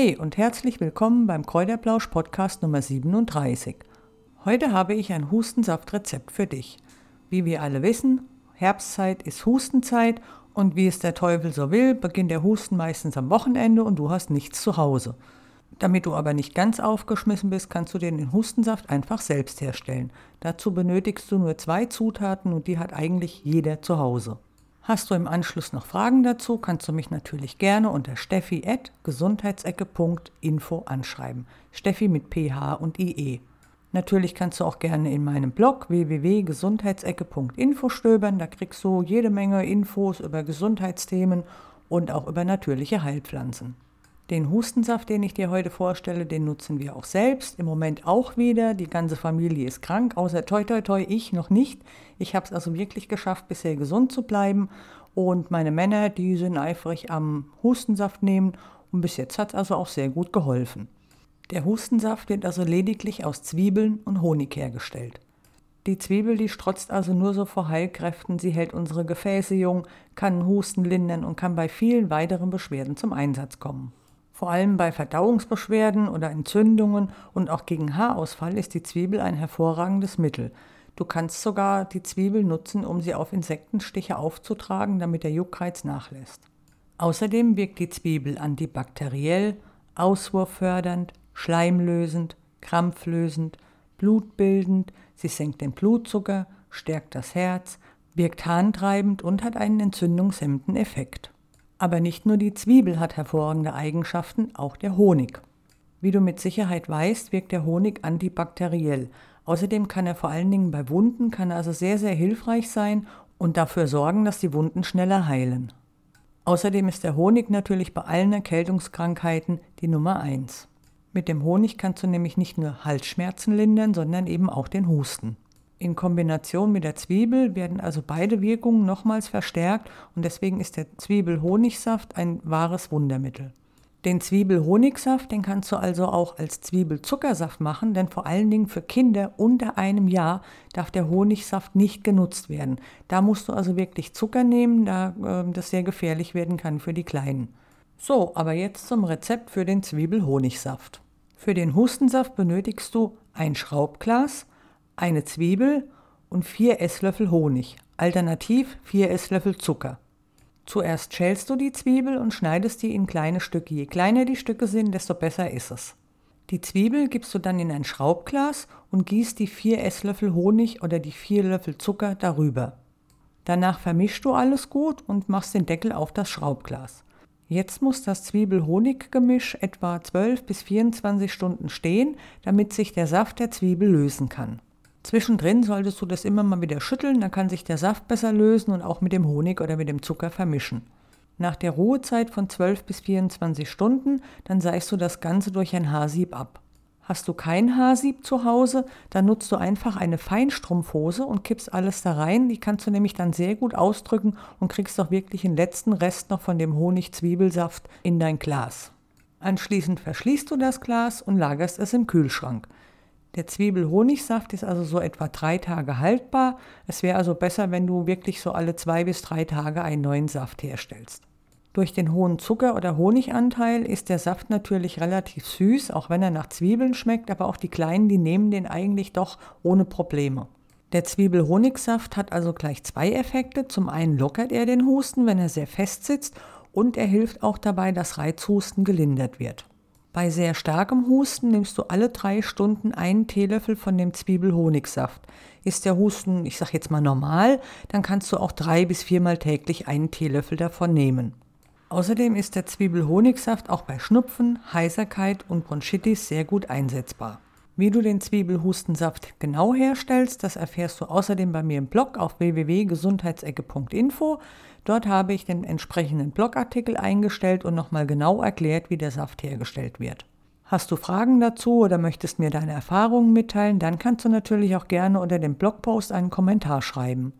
Hey und herzlich willkommen beim Kräuterplausch Podcast Nummer 37. Heute habe ich ein Hustensaftrezept für dich. Wie wir alle wissen, Herbstzeit ist Hustenzeit und wie es der Teufel so will, beginnt der Husten meistens am Wochenende und du hast nichts zu Hause. Damit du aber nicht ganz aufgeschmissen bist, kannst du den Hustensaft einfach selbst herstellen. Dazu benötigst du nur zwei Zutaten und die hat eigentlich jeder zu Hause. Hast du im Anschluss noch Fragen dazu, kannst du mich natürlich gerne unter steffi.gesundheitsecke.info anschreiben. Steffi mit PH und IE. Natürlich kannst du auch gerne in meinem Blog www.gesundheitsecke.info stöbern. Da kriegst du jede Menge Infos über Gesundheitsthemen und auch über natürliche Heilpflanzen. Den Hustensaft, den ich dir heute vorstelle, den nutzen wir auch selbst. Im Moment auch wieder. Die ganze Familie ist krank, außer toi toi toi ich noch nicht. Ich habe es also wirklich geschafft, bisher gesund zu bleiben. Und meine Männer, die sind eifrig am Hustensaft nehmen. Und bis jetzt hat es also auch sehr gut geholfen. Der Hustensaft wird also lediglich aus Zwiebeln und Honig hergestellt. Die Zwiebel, die strotzt also nur so vor Heilkräften, sie hält unsere Gefäße jung, kann Husten lindern und kann bei vielen weiteren Beschwerden zum Einsatz kommen. Vor allem bei Verdauungsbeschwerden oder Entzündungen und auch gegen Haarausfall ist die Zwiebel ein hervorragendes Mittel. Du kannst sogar die Zwiebel nutzen, um sie auf Insektenstiche aufzutragen, damit der Juckreiz nachlässt. Außerdem wirkt die Zwiebel antibakteriell, auswurffördernd, schleimlösend, krampflösend, blutbildend, sie senkt den Blutzucker, stärkt das Herz, wirkt harntreibend und hat einen entzündungshemmenden Effekt. Aber nicht nur die Zwiebel hat hervorragende Eigenschaften, auch der Honig. Wie du mit Sicherheit weißt, wirkt der Honig antibakteriell. Außerdem kann er vor allen Dingen bei Wunden, kann also sehr, sehr hilfreich sein und dafür sorgen, dass die Wunden schneller heilen. Außerdem ist der Honig natürlich bei allen Erkältungskrankheiten die Nummer eins. Mit dem Honig kannst du nämlich nicht nur Halsschmerzen lindern, sondern eben auch den Husten. In Kombination mit der Zwiebel werden also beide Wirkungen nochmals verstärkt und deswegen ist der Zwiebel-Honigsaft ein wahres Wundermittel. Den Zwiebel-Honigsaft, den kannst du also auch als Zwiebelzuckersaft machen, denn vor allen Dingen für Kinder unter einem Jahr darf der Honigsaft nicht genutzt werden. Da musst du also wirklich Zucker nehmen, da äh, das sehr gefährlich werden kann für die Kleinen. So, aber jetzt zum Rezept für den Zwiebel-Honigsaft. Für den Hustensaft benötigst du ein Schraubglas, eine Zwiebel und vier Esslöffel Honig, alternativ vier Esslöffel Zucker. Zuerst schälst du die Zwiebel und schneidest die in kleine Stücke. Je kleiner die Stücke sind, desto besser ist es. Die Zwiebel gibst du dann in ein Schraubglas und gießt die vier Esslöffel Honig oder die vier Löffel Zucker darüber. Danach vermischst du alles gut und machst den Deckel auf das Schraubglas. Jetzt muss das Zwiebel-Honig-Gemisch etwa 12 bis 24 Stunden stehen, damit sich der Saft der Zwiebel lösen kann. Zwischendrin solltest du das immer mal wieder schütteln, dann kann sich der Saft besser lösen und auch mit dem Honig oder mit dem Zucker vermischen. Nach der Ruhezeit von 12 bis 24 Stunden, dann seist du das Ganze durch ein Haarsieb ab. Hast du kein Haarsieb zu Hause, dann nutzt du einfach eine Feinstrumpfhose und kippst alles da rein. Die kannst du nämlich dann sehr gut ausdrücken und kriegst auch wirklich den letzten Rest noch von dem Honig-Zwiebelsaft in dein Glas. Anschließend verschließt du das Glas und lagerst es im Kühlschrank. Der Zwiebel-Honigsaft ist also so etwa drei Tage haltbar. Es wäre also besser, wenn du wirklich so alle zwei bis drei Tage einen neuen Saft herstellst. Durch den hohen Zucker- oder Honiganteil ist der Saft natürlich relativ süß, auch wenn er nach Zwiebeln schmeckt, aber auch die Kleinen, die nehmen den eigentlich doch ohne Probleme. Der Zwiebel-Honigsaft hat also gleich zwei Effekte. Zum einen lockert er den Husten, wenn er sehr fest sitzt, und er hilft auch dabei, dass Reizhusten gelindert wird. Bei sehr starkem Husten nimmst du alle drei Stunden einen Teelöffel von dem Zwiebelhonigsaft. Ist der Husten, ich sag jetzt mal normal, dann kannst du auch drei bis viermal täglich einen Teelöffel davon nehmen. Außerdem ist der Zwiebelhonigsaft auch bei Schnupfen, Heiserkeit und Bronchitis sehr gut einsetzbar. Wie du den Zwiebelhustensaft genau herstellst, das erfährst du außerdem bei mir im Blog auf www.gesundheitsecke.info. Dort habe ich den entsprechenden Blogartikel eingestellt und nochmal genau erklärt, wie der Saft hergestellt wird. Hast du Fragen dazu oder möchtest mir deine Erfahrungen mitteilen, dann kannst du natürlich auch gerne unter dem Blogpost einen Kommentar schreiben.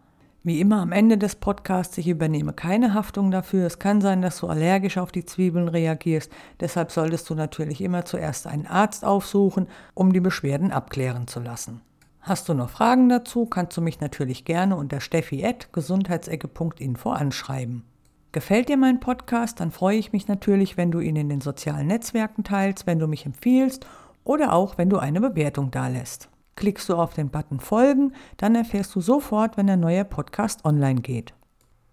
Wie immer am Ende des Podcasts, ich übernehme keine Haftung dafür. Es kann sein, dass du allergisch auf die Zwiebeln reagierst. Deshalb solltest du natürlich immer zuerst einen Arzt aufsuchen, um die Beschwerden abklären zu lassen. Hast du noch Fragen dazu, kannst du mich natürlich gerne unter steffi.gesundheitsecke.info anschreiben. Gefällt dir mein Podcast, dann freue ich mich natürlich, wenn du ihn in den sozialen Netzwerken teilst, wenn du mich empfiehlst oder auch wenn du eine Bewertung dalässt. Klickst du auf den Button Folgen, dann erfährst du sofort, wenn ein neuer Podcast online geht.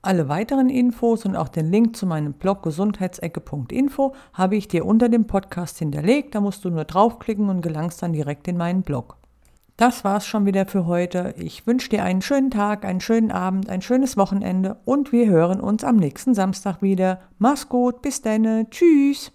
Alle weiteren Infos und auch den Link zu meinem Blog gesundheitsecke.info habe ich dir unter dem Podcast hinterlegt. Da musst du nur draufklicken und gelangst dann direkt in meinen Blog. Das war's schon wieder für heute. Ich wünsche dir einen schönen Tag, einen schönen Abend, ein schönes Wochenende und wir hören uns am nächsten Samstag wieder. Mach's gut, bis dann, tschüss.